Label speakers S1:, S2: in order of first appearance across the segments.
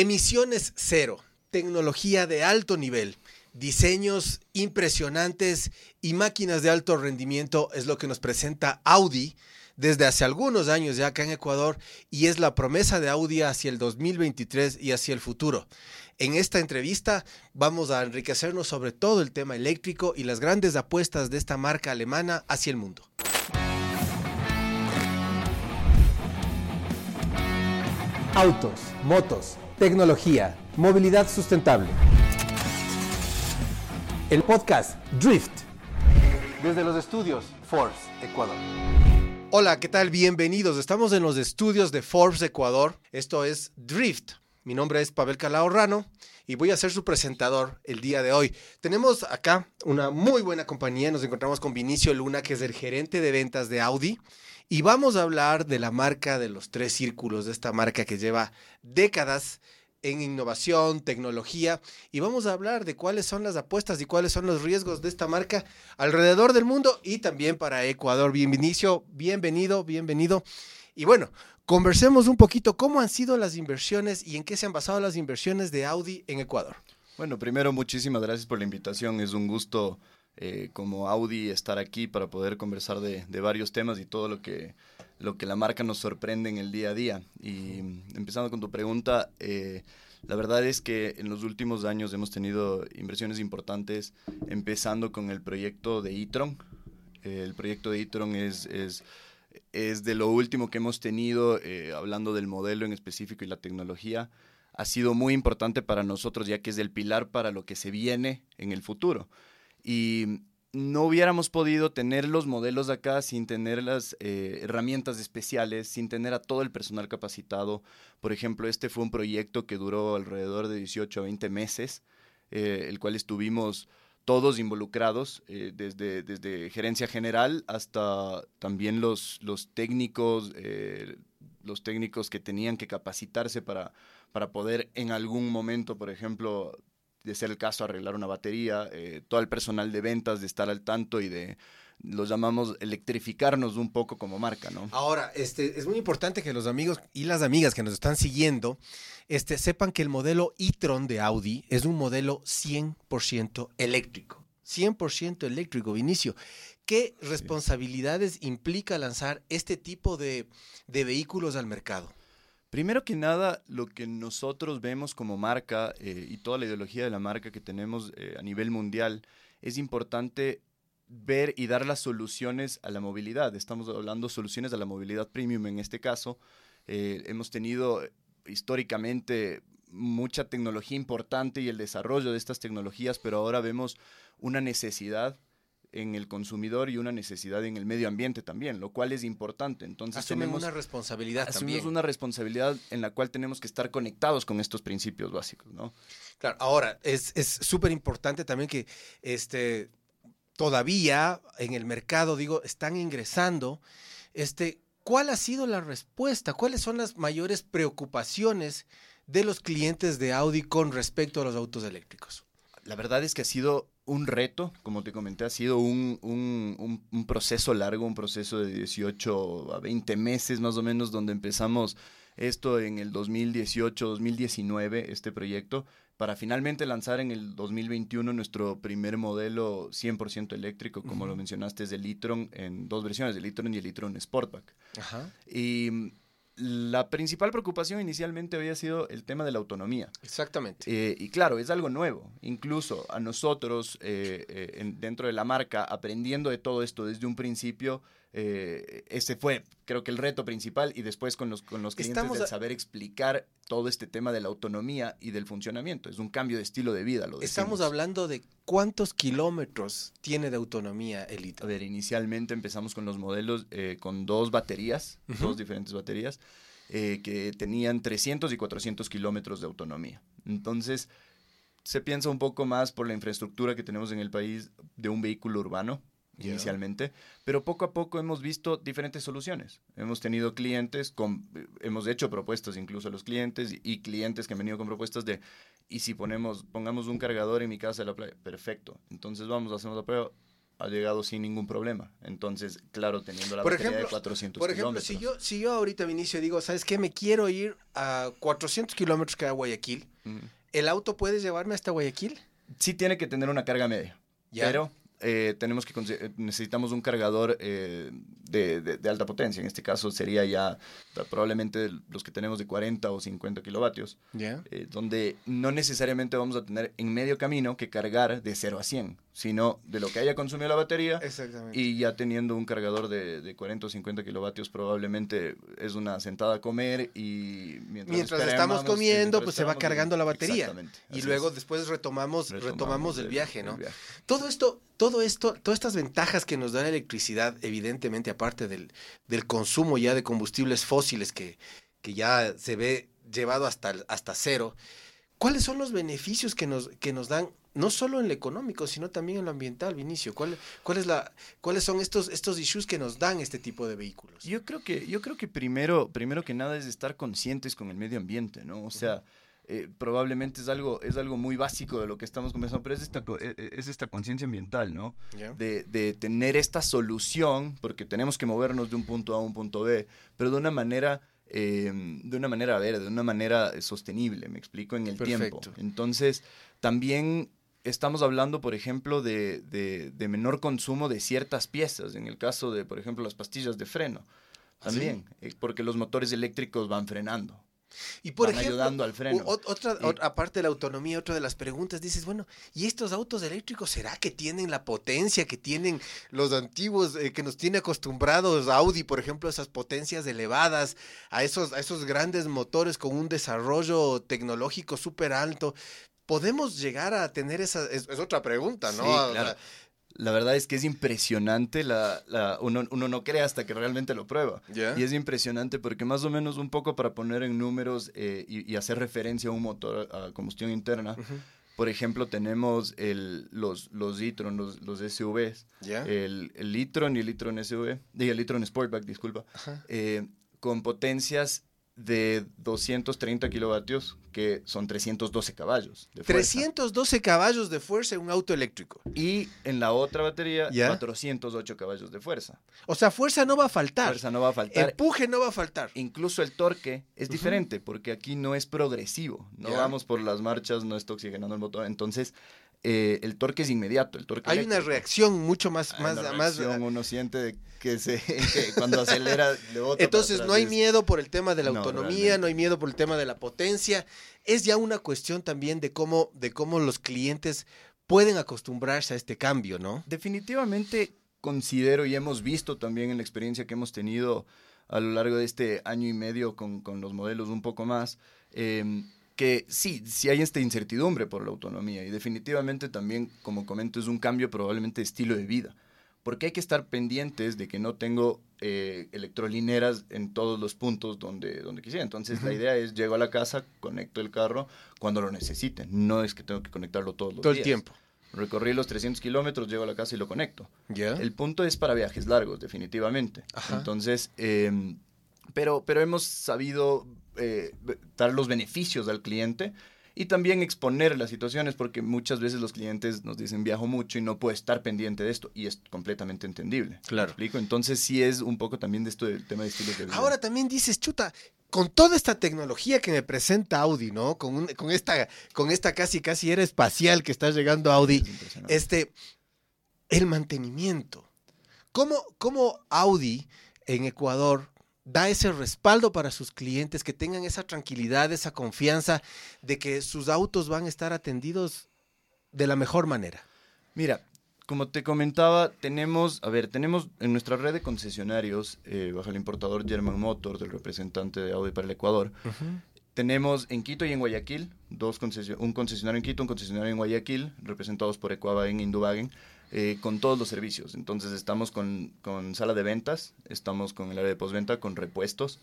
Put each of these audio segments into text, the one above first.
S1: Emisiones cero, tecnología de alto nivel, diseños impresionantes y máquinas de alto rendimiento es lo que nos presenta Audi desde hace algunos años ya acá en Ecuador y es la promesa de Audi hacia el 2023 y hacia el futuro. En esta entrevista vamos a enriquecernos sobre todo el tema eléctrico y las grandes apuestas de esta marca alemana hacia el mundo. Autos, motos, tecnología, movilidad sustentable. El podcast Drift. Desde los estudios Forbes, Ecuador. Hola, ¿qué tal? Bienvenidos. Estamos en los estudios de Forbes, Ecuador. Esto es Drift. Mi nombre es Pavel Calahorrano y voy a ser su presentador el día de hoy. Tenemos acá una muy buena compañía. Nos encontramos con Vinicio Luna, que es el gerente de ventas de Audi. Y vamos a hablar de la marca de los tres círculos, de esta marca que lleva décadas en innovación, tecnología, y vamos a hablar de cuáles son las apuestas y cuáles son los riesgos de esta marca alrededor del mundo y también para Ecuador. Bienvenido, bienvenido, bienvenido. Y bueno, conversemos un poquito cómo han sido las inversiones y en qué se han basado las inversiones de Audi en Ecuador.
S2: Bueno, primero muchísimas gracias por la invitación. Es un gusto eh, como Audi estar aquí para poder conversar de, varios temas y todo lo que, lo que la marca nos sorprende en el día a día. Y empezando con tu pregunta, eh, la verdad es que en los últimos años hemos tenido inversiones importantes, empezando con el proyecto de e-tron. el proyecto de e-tron es, es, es, de lo último que hemos tenido, eh, hablando del modelo en específico y la tecnología. Ha sido muy importante para nosotros, ya que es el pilar para lo que se viene en el futuro y no hubiéramos podido tener los modelos acá sin tener las eh, herramientas especiales, sin tener a todo el personal capacitado. Por ejemplo, este fue un proyecto que duró alrededor de 18 a 20 meses, eh, el cual estuvimos todos involucrados, eh, desde, desde gerencia general hasta también los, los técnicos, los técnicos que tenían que capacitarse para, para poder en algún momento, por ejemplo, de ser el caso, arreglar una batería, eh, todo el personal de ventas de estar al tanto y de los llamamos electrificarnos un poco como marca, ¿no?
S1: Ahora, este, es muy importante que los amigos y las amigas que nos están siguiendo este, sepan que el modelo e-tron de Audi es un modelo 100% eléctrico. 100% eléctrico, Vinicio. ¿Qué responsabilidades implica lanzar este tipo de, de vehículos al mercado?
S2: Primero que nada, lo que nosotros vemos como marca eh, y toda la ideología de la marca que tenemos eh, a nivel mundial, es importante ver y dar las soluciones a la movilidad. Estamos hablando soluciones a la movilidad premium en este caso. Eh, hemos tenido históricamente mucha tecnología importante y el desarrollo de estas tecnologías, pero ahora vemos una necesidad en el consumidor y una necesidad en el medio ambiente también, lo cual es importante. Entonces
S1: tenemos una responsabilidad
S2: asumimos una responsabilidad en la cual tenemos que estar conectados con estos principios básicos, ¿no?
S1: Claro, ahora es súper importante también que este todavía en el mercado, digo, están ingresando este ¿cuál ha sido la respuesta? ¿Cuáles son las mayores preocupaciones de los clientes de Audi con respecto a los autos eléctricos?
S2: La verdad es que ha sido un reto, como te comenté, ha sido un, proceso largo, un proceso de 18 a 20 meses más o menos, donde empezamos esto en el 2018, 2019, este proyecto, para finalmente lanzar en el 2021 nuestro primer modelo 100% eléctrico, como lo mencionaste, es el e-tron en dos versiones, el e-tron y el e-tron Sportback. Ajá. Y la principal preocupación inicialmente había sido el tema de la autonomía.
S1: Exactamente.
S2: Eh, y claro, es algo nuevo. Incluso a nosotros, eh, eh, dentro de la marca, aprendiendo de todo esto desde un principio, ese fue, creo que el reto principal. Y después con los, con los clientes de saber explicar todo este tema de la autonomía y del funcionamiento. Es un cambio de estilo de vida. Lo
S1: Estamos hablando de cuántos kilómetros tiene de autonomía el hito.
S2: A ver, inicialmente empezamos con los modelos con dos baterías, dos diferentes baterías. Eh, que tenían 300 y 400 kilómetros de autonomía. Entonces, se piensa un poco más por la infraestructura que tenemos en el país de un vehículo urbano inicialmente, pero poco a poco hemos visto diferentes soluciones. Hemos tenido clientes, con, hemos hecho propuestas incluso a los clientes y clientes que han venido con propuestas de, y si ponemos, pongamos un cargador en mi casa de la playa, perfecto. Entonces vamos, hacemos la prueba, ha llegado sin ningún problema. Entonces, claro, teniendo la
S1: por
S2: batería
S1: ejemplo,
S2: de 400
S1: Por ejemplo, si yo, si yo ahorita Vinicio digo, ¿sabes qué? Me quiero ir a 400 kilómetros que a Guayaquil. ¿El auto puede llevarme hasta Guayaquil?
S2: Sí tiene que tener una carga media. Pero eh, tenemos que eh, necesitamos un cargador eh, de, de, alta potencia. En este caso sería ya probablemente los que tenemos de 40 o 50 kilovatios, donde no necesariamente vamos a tener en medio camino que cargar de 0 a 100, sino de lo que haya consumido la batería. Y ya teniendo un cargador de, de 40 o 50 kilovatios, probablemente es una sentada a comer y
S1: mientras, estamos comiendo, pues se va cargando la batería. Y luego después retomamos, retomamos, el, viaje, ¿no? Todo esto todo esto, todas estas ventajas que nos da la electricidad, evidentemente, aparte del, del consumo ya de combustibles fósiles que, que ya se ve llevado hasta, hasta cero, ¿cuáles son los beneficios que nos, que nos dan, no solo en lo económico, sino también en lo ambiental, Vinicio? ¿Cuál, cuál es la, ¿Cuáles son estos, estos issues que nos dan este tipo de vehículos?
S2: Yo creo que, yo creo que primero, primero que nada es estar conscientes con el medio ambiente, ¿no? O sea, eh, probablemente es algo, es algo muy básico de lo que estamos conversando, pero es esta, e, e, es esta conciencia ambiental, ¿no? De, de, tener esta solución, porque tenemos que movernos de un punto A a un punto B, pero de una manera... Eh, de una manera verde, de una manera sostenible, me explico, en el tiempo. Entonces, también estamos hablando, por ejemplo, de, de, de, menor consumo de ciertas piezas, en el caso de, por ejemplo, las pastillas de freno, ¿Ah, también, eh, porque los motores eléctricos van frenando.
S1: Y por ejemplo, ayudando al freno. Otra, aparte de la autonomía, otra de las preguntas, dices, bueno, ¿y estos autos eléctricos será que tienen la potencia que tienen los antiguos, eh, que nos tiene acostumbrados Audi, por ejemplo, esas potencias elevadas, a esos, a esos grandes motores con un desarrollo tecnológico súper alto? ¿Podemos llegar a tener esa? Es, otra pregunta, ¿no?
S2: La verdad es que es impresionante, la, la uno, uno, no cree hasta que realmente lo prueba. Y es impresionante porque más o menos un poco para poner en números eh, y, hacer referencia a un motor a combustión interna, por ejemplo, tenemos el, los, los e-tron, los, los SUVs, el, el e-tron y el e-tron SUV, y el e-tron Sportback, disculpa, eh, con potencias de 230 kilovatios, que son 312 caballos.
S1: De 312 caballos de fuerza en un auto eléctrico.
S2: Y en la otra batería, 408 caballos de fuerza.
S1: O sea, fuerza no va a faltar.
S2: Fuerza no va a faltar.
S1: Empuje no va a faltar.
S2: Incluso el torque es diferente, porque aquí no es progresivo. No vamos por las marchas, no está oxigenando el motor. Entonces, eh, el torque es inmediato. El torque
S1: Hay una reacción mucho más...
S2: Hay
S1: más,
S2: una reacción, uno siente que, se, cuando acelera...
S1: Entonces no hay miedo por el tema de la autonomía, no hay miedo por el tema de la potencia. Es ya una cuestión también de cómo, de cómo los clientes pueden acostumbrarse a este cambio, ¿no?
S2: Definitivamente considero y hemos visto también en la experiencia que hemos tenido a lo largo de este año y medio con, con los modelos un poco más, eh, que sí, sí hay esta incertidumbre por la autonomía y definitivamente también, como comento, es un cambio probablemente de estilo de vida. Porque hay que estar pendientes de que no tengo eh, electrolineras en todos los puntos donde, donde quisiera. Entonces, la idea es, llego a la casa, conecto el carro cuando lo necesite. No es que tengo que conectarlo todos los
S1: Todo
S2: días.
S1: el tiempo.
S2: Recorrí los 300 kilómetros, llego a la casa y lo conecto. El punto es para viajes largos, definitivamente. Entonces, em, pero, pero hemos sabido eh, dar los beneficios al cliente y también exponer las situaciones, porque muchas veces los clientes nos dicen viajo mucho y no puedo estar pendiente de esto, y es completamente entendible.
S1: Claro.
S2: explico? Entonces sí es un poco también de esto del tema de estilo de
S1: vida. Ahora también dices, chuta, con toda esta tecnología que me presenta Audi, ¿no? Con, con, esta, con esta casi, casi era espacial que está llegando Audi, este, el mantenimiento. ¿Cómo, ¿Cómo Audi en Ecuador da ese respaldo para sus clientes, que tengan esa tranquilidad, esa confianza de que sus autos van a estar atendidos de la mejor manera.
S2: Mira, como te comentaba, tenemos, a ver, tenemos en nuestra red de concesionarios, eh, bajo el importador German Motors, del representante de Audi para el Ecuador, tenemos en Quito y en Guayaquil, dos un concesionario en Quito, un concesionario en Guayaquil, representados por Ecuava en Indubagen, eh, con todos los servicios. Entonces estamos con, con, sala de ventas, estamos con el área de postventa, con repuestos.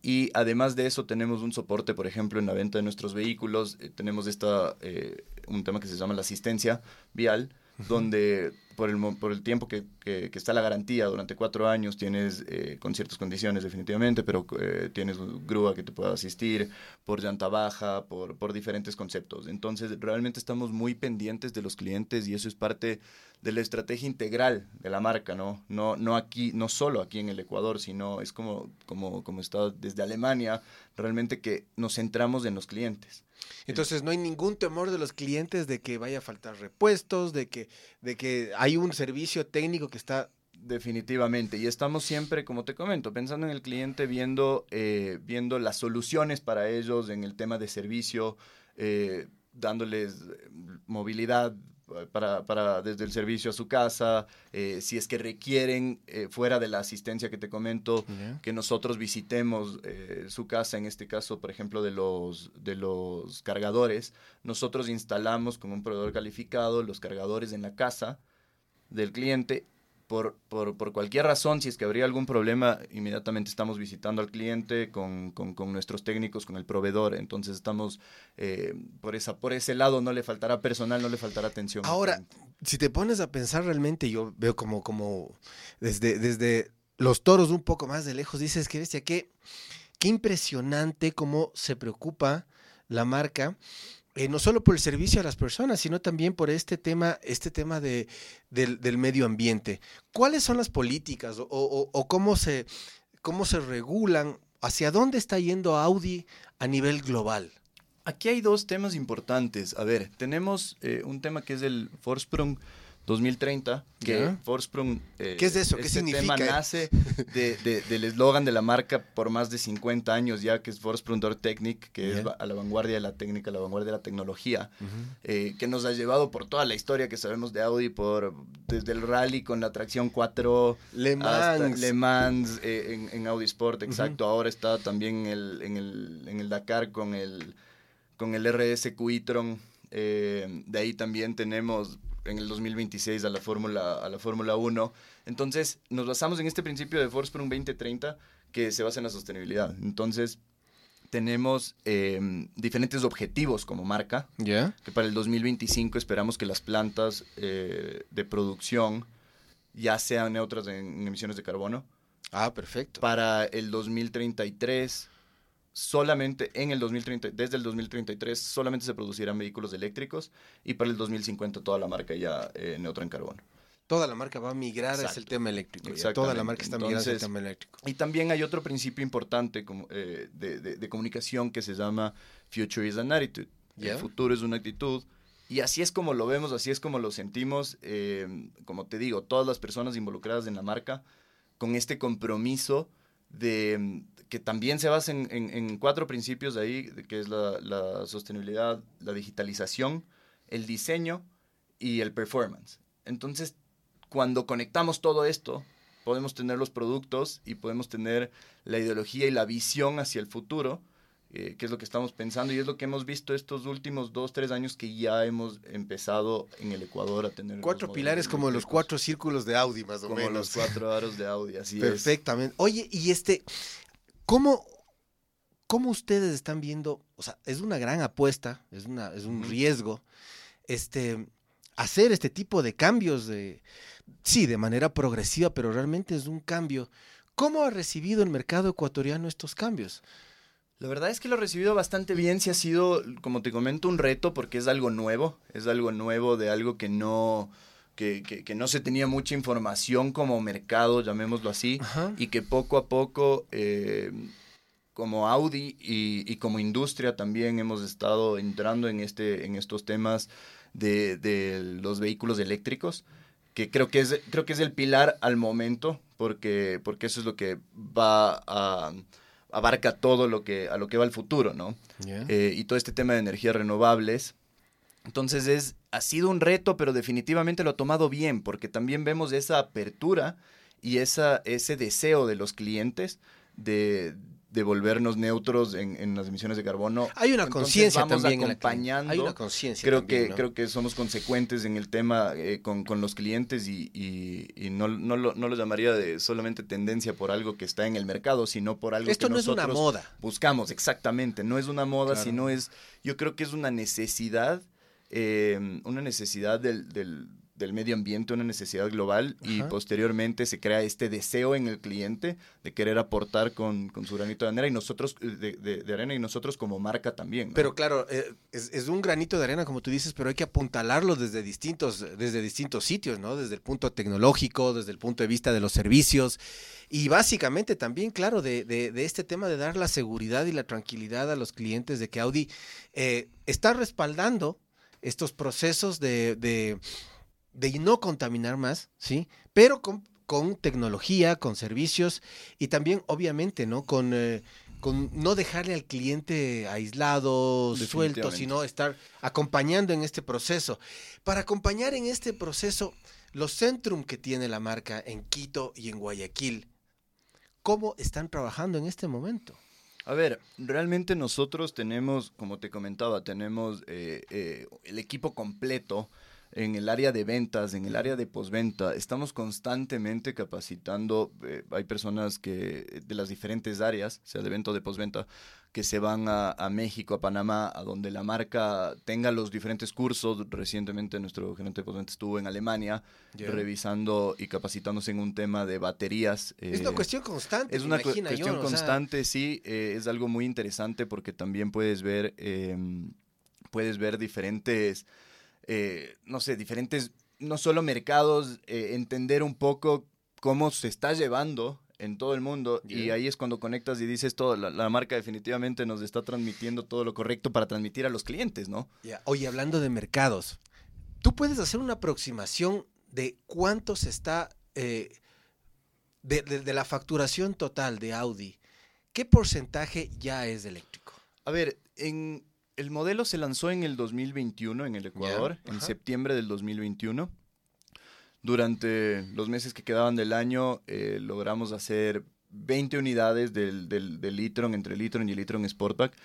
S2: Y además de eso tenemos un soporte, por ejemplo, en la venta de nuestros vehículos. Eh, tenemos esta, eh, un tema que se llama la asistencia vial, donde por el, por el tiempo que, que, está la garantía, durante cuatro años tienes eh, con ciertas condiciones definitivamente, pero eh, tienes grúa que te pueda asistir, por llanta baja, por, por diferentes conceptos. Entonces, realmente estamos muy pendientes de los clientes y eso es parte de la estrategia integral de la marca, ¿no? No, no aquí, no solo aquí en el Ecuador, sino es como, como, como está desde Alemania, realmente que nos centramos en los clientes.
S1: Entonces no hay ningún temor de los clientes de que vaya a faltar repuestos, de que, de que hay un servicio técnico que está
S2: Definitivamente, y estamos siempre, como te comento, pensando en el cliente, viendo, eh, viendo las soluciones para ellos en el tema de servicio, eh, dándoles movilidad para, para, desde el servicio a su casa, eh, si es que requieren, eh, fuera de la asistencia que te comento, que nosotros visitemos eh, su casa, en este caso, por ejemplo, de los, de los cargadores, nosotros instalamos con un proveedor calificado los cargadores en la casa del cliente por, por, por, cualquier razón, si es que habría algún problema, inmediatamente estamos visitando al cliente con, con, con nuestros técnicos, con el proveedor. Entonces estamos eh, por, esa, por ese lado, no le faltará personal, no le faltará atención.
S1: Ahora, si te pones a pensar realmente, yo veo como, como desde, desde los toros un poco más de lejos, dices que bestia, qué, qué impresionante cómo se preocupa la marca eh, no solo por el servicio a las personas, sino también por este tema, este tema de, del, medio ambiente. ¿Cuáles son las políticas o, cómo, se, cómo se regulan? ¿Hacia dónde está yendo Audi a nivel global?
S2: Aquí hay dos temas importantes. A ver, tenemos eh, un tema que es el Forsprung 2030, que Forsprung...
S1: Eh, ¿Qué es eso? ¿Qué este significa?
S2: tema nace de, del eslogan de la marca por más de 50 años ya, que es Forsprung Door Technic, que es a la vanguardia de la técnica, a la vanguardia de la tecnología, eh, que nos ha llevado por toda la historia que sabemos de Audi, por desde el rally con la tracción 4,
S1: Le Mans,
S2: Le Mans eh, en, Audi Sport, exacto. Ahora está también el, en, el, en el Dakar con el, con el RS Quitron. de ahí también tenemos en el 2026 a la Fórmula a la Fórmula 1. Entonces, nos basamos en este principio de Force un 2030 que se basa en la sostenibilidad. Entonces, tenemos em, diferentes objetivos como marca.
S1: ya
S2: Que para el 2025 esperamos que las plantas eh, de producción ya sean neutras en, emisiones de carbono.
S1: Ah, perfecto.
S2: Para el 2033 solamente en el 2030, desde el 2033 solamente se producirán vehículos eléctricos y para el 2050 toda la marca ya eh, neutra en carbono.
S1: Toda la marca va a migrar hacia el tema eléctrico. Toda la marca está migrando hacia el tema eléctrico.
S2: Y también hay otro principio importante como, eh, de, de, comunicación que se llama Future is an Attitude. El futuro es una actitud. Y así es como lo vemos, así es como lo sentimos. Eh, como te digo, todas las personas involucradas en la marca con este compromiso de, que también se basa en, cuatro principios de ahí, que es la, sostenibilidad, la digitalización, el diseño y el performance. Entonces, cuando conectamos todo esto, podemos tener los productos y podemos tener la ideología y la visión hacia el futuro eh, que es lo que estamos pensando y es lo que hemos visto estos últimos dos, tres años que ya hemos empezado en el Ecuador a tener.
S1: Cuatro pilares como los cuatro círculos de Audi, más o menos.
S2: Como los cuatro aros de Audi, así
S1: Perfectamente. Oye, y este, ¿cómo, ¿cómo ustedes están viendo? O sea, es una gran apuesta, es, una, es un riesgo, este, hacer este tipo de cambios de, sí, de manera progresiva, pero realmente es un cambio. ¿Cómo ha recibido el mercado ecuatoriano estos cambios?
S2: La verdad es que lo he recibido bastante bien, si ha sido, como te comento, un reto porque es algo nuevo, es algo nuevo de algo que no, que, que, no se tenía mucha información como mercado, llamémoslo así, y que poco a poco, eh, como Audi y, y, como industria también hemos estado entrando en, este, en estos temas de, de los vehículos eléctricos que creo que es creo que es el pilar al momento porque porque eso es lo que va a abarca todo lo que, a lo que va el futuro, ¿no? Eh, y todo este tema de energías renovables. Entonces es, ha sido un reto, pero definitivamente lo ha tomado bien, porque también vemos esa apertura y esa, ese deseo de los clientes de, de volvernos neutros en, en, las emisiones de carbono.
S1: Hay una conciencia también
S2: acompañando.
S1: Hay una conciencia
S2: creo que creo que somos consecuentes en el tema eh, con, con, los clientes y, y, no, no, lo, no, lo, llamaría de solamente tendencia por algo que está en el mercado, sino por algo
S1: Esto
S2: que
S1: no es una moda.
S2: buscamos. Exactamente, no es una moda, sino es, yo creo que es una necesidad, eh, una necesidad del, del del medio ambiente, una necesidad global y posteriormente se crea este deseo en el cliente de querer aportar con, con su granito de arena y nosotros de, de, arena y nosotros como marca también.
S1: Pero claro, eh, es, es, un granito de arena como tú dices, pero hay que apuntalarlo desde distintos, desde distintos sitios, ¿no? Desde el punto tecnológico, desde el punto de vista de los servicios y básicamente también, claro, de, de este tema de dar la seguridad y la tranquilidad a los clientes de que Audi eh, está respaldando estos procesos de, de de no contaminar más, ¿sí? Pero con, con tecnología, con servicios y también, obviamente, ¿no? Con, eh, con no dejarle al cliente aislado, suelto, sino estar acompañando en este proceso. Para acompañar en este proceso, los centrum que tiene la marca en Quito y en Guayaquil, ¿cómo están trabajando en este momento?
S2: A ver, realmente nosotros tenemos, como te comentaba, tenemos eh, eh, el equipo completo en el área de ventas, en el área de posventa, estamos constantemente capacitando. Eh, hay personas que de las diferentes áreas, sea de venta o de posventa, que se van a, México, a Panamá, a donde la marca tenga los diferentes cursos. Recientemente nuestro gerente de posventa estuvo en Alemania revisando y capacitándose en un tema de baterías.
S1: es una eh, cuestión constante.
S2: Es una cuestión constante, sí. Eh, es algo muy interesante porque también puedes ver, em, puedes ver diferentes eh, no sé, diferentes, no solo mercados, eh, entender un poco cómo se está llevando en todo el mundo y ahí es cuando conectas y dices todo, la, marca definitivamente nos está transmitiendo todo lo correcto para transmitir a los clientes, ¿no?
S1: Oye, hablando de mercados, tú puedes hacer una aproximación de cuánto se está, eh, de, la facturación total de Audi, ¿qué porcentaje ya es eléctrico?
S2: A ver, en, el modelo se lanzó en el 2021 en el Ecuador, en septiembre del 2021. Durante los meses que quedaban del año eh, logramos hacer 20 unidades del, del, del Litron, entre Litron y Litron Sportback.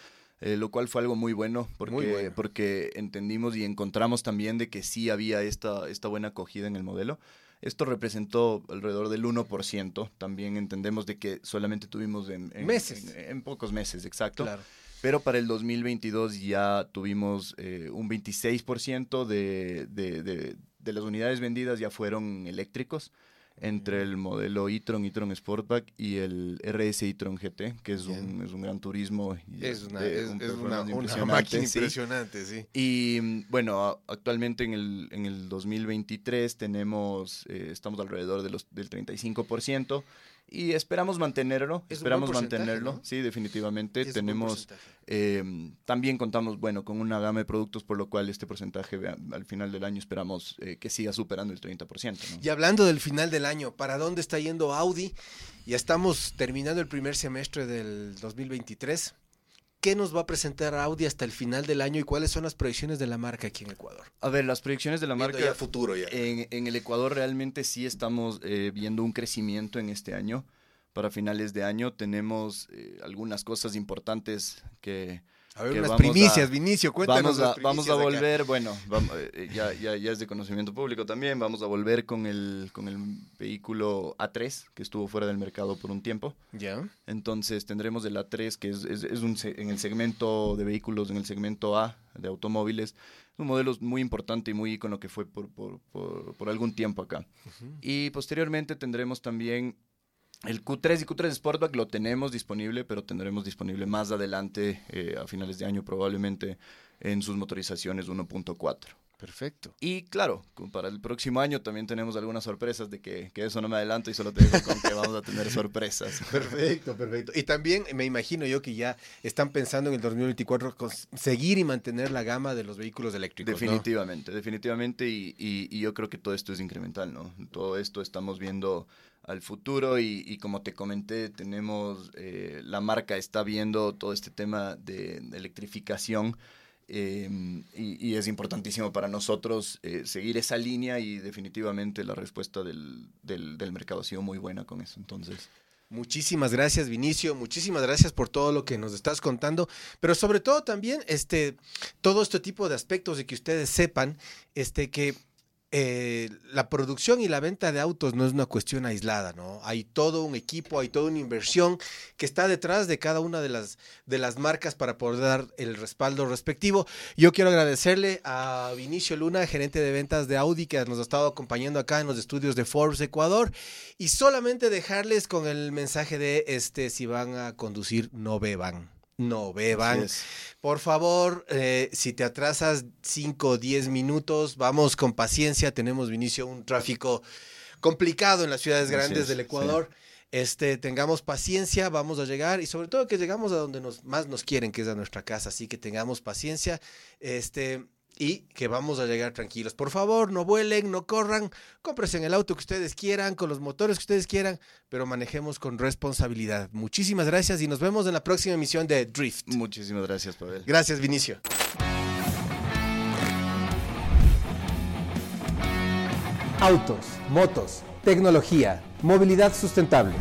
S2: Eh, lo cual fue algo muy bueno porque, porque entendimos y encontramos también de que sí había esta, esta buena acogida en el modelo. Esto representó alrededor del 1%. También entendemos de que solamente tuvimos en,
S1: meses.
S2: En, pocos meses, exacto. Claro. Pero para el 2022 ya tuvimos eh, un 26% de, de, de, de, las unidades vendidas ya fueron eléctricos entre el modelo e-tron, e-tron Sportback y el RS e-tron GT, que es un, es un, gran turismo.
S1: es una, es, una, máquina impresionante, sí.
S2: Y bueno, actualmente en el, en el 2023 tenemos, eh, estamos alrededor de los, del 35% y esperamos mantenerlo, esperamos mantenerlo, sí, definitivamente. Tenemos, em, también contamos, bueno, con una gama de productos, por lo cual este porcentaje al final del año esperamos eh, que siga superando el 30%.
S1: Y hablando del final del año, ¿para dónde está yendo Audi? Ya estamos terminando el primer semestre del 2023. ¿Qué nos va a presentar Audi hasta el final del año y cuáles son las proyecciones de la marca aquí en Ecuador?
S2: A ver, las proyecciones de la marca. Ya
S1: futuro ya.
S2: En, el Ecuador realmente sí estamos eh, viendo un crecimiento en este año. Para finales de año tenemos eh, algunas cosas importantes que,
S1: a ver, unas primicias, Vinicio, cuéntanos.
S2: Vamos a, vamos a volver, bueno, eh, ya, ya, ya, es de conocimiento público también, vamos a volver con el, con el vehículo A3, que estuvo fuera del mercado por un tiempo.
S1: Ya.
S2: Entonces tendremos el A3, que es, es, es un, en el segmento de vehículos, en el segmento A de automóviles. Es un modelo muy importante y muy icono que fue por, por, por, por algún tiempo acá. Y posteriormente tendremos también el Q3 y Q3 Sportback lo tenemos disponible, pero tendremos disponible más adelante, eh, a finales de año probablemente, en sus motorizaciones 1.4.
S1: Perfecto.
S2: Y claro, para el próximo año también tenemos algunas sorpresas de que, que, eso no me adelanto y solo te digo con que vamos a tener sorpresas.
S1: Perfecto, perfecto. Y también me imagino yo que ya están pensando en el 2024 seguir y mantener la gama de los vehículos eléctricos.
S2: Definitivamente, definitivamente. Y, y, y, yo creo que todo esto es incremental, ¿no? Todo esto estamos viendo al futuro y, como te comenté, tenemos, eh, la marca está viendo todo este tema de, electrificación em, y, es importantísimo para nosotros eh, seguir esa línea y definitivamente la respuesta del, del, mercado ha sido muy buena con eso. Entonces...
S1: Muchísimas gracias, Vinicio. Muchísimas gracias por todo lo que nos estás contando, pero sobre todo también este todo este tipo de aspectos de que ustedes sepan este que eh, la producción y la venta de autos no es una cuestión aislada, ¿no? Hay todo un equipo, hay toda una inversión que está detrás de cada una de las, de las marcas para poder dar el respaldo respectivo. Yo quiero agradecerle a Vinicio Luna, gerente de ventas de Audi, que nos ha estado acompañando acá en los estudios de Forbes Ecuador, y solamente dejarles con el mensaje de este, si van a conducir, no beban no beban. Por favor, eh, si te atrasas 5 o 10 minutos, vamos con paciencia. Tenemos, Vinicio, un tráfico complicado en las ciudades grandes del Ecuador. Este, tengamos paciencia, vamos a llegar y sobre todo que llegamos a donde nos, más nos quieren, que es a nuestra casa. Así que tengamos paciencia. Este, y que vamos a llegar tranquilos. Por favor, no vuelen, no corran, cómprense en el auto que ustedes quieran, con los motores que ustedes quieran, pero manejemos con responsabilidad. Muchísimas gracias y nos vemos en la próxima emisión de Drift.
S2: Muchísimas gracias, Pavel.
S1: Gracias, Vinicio. Autos, motos, tecnología, movilidad sustentable.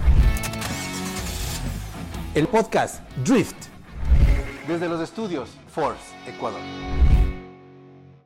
S1: El podcast Drift. Desde los estudios Force, Ecuador.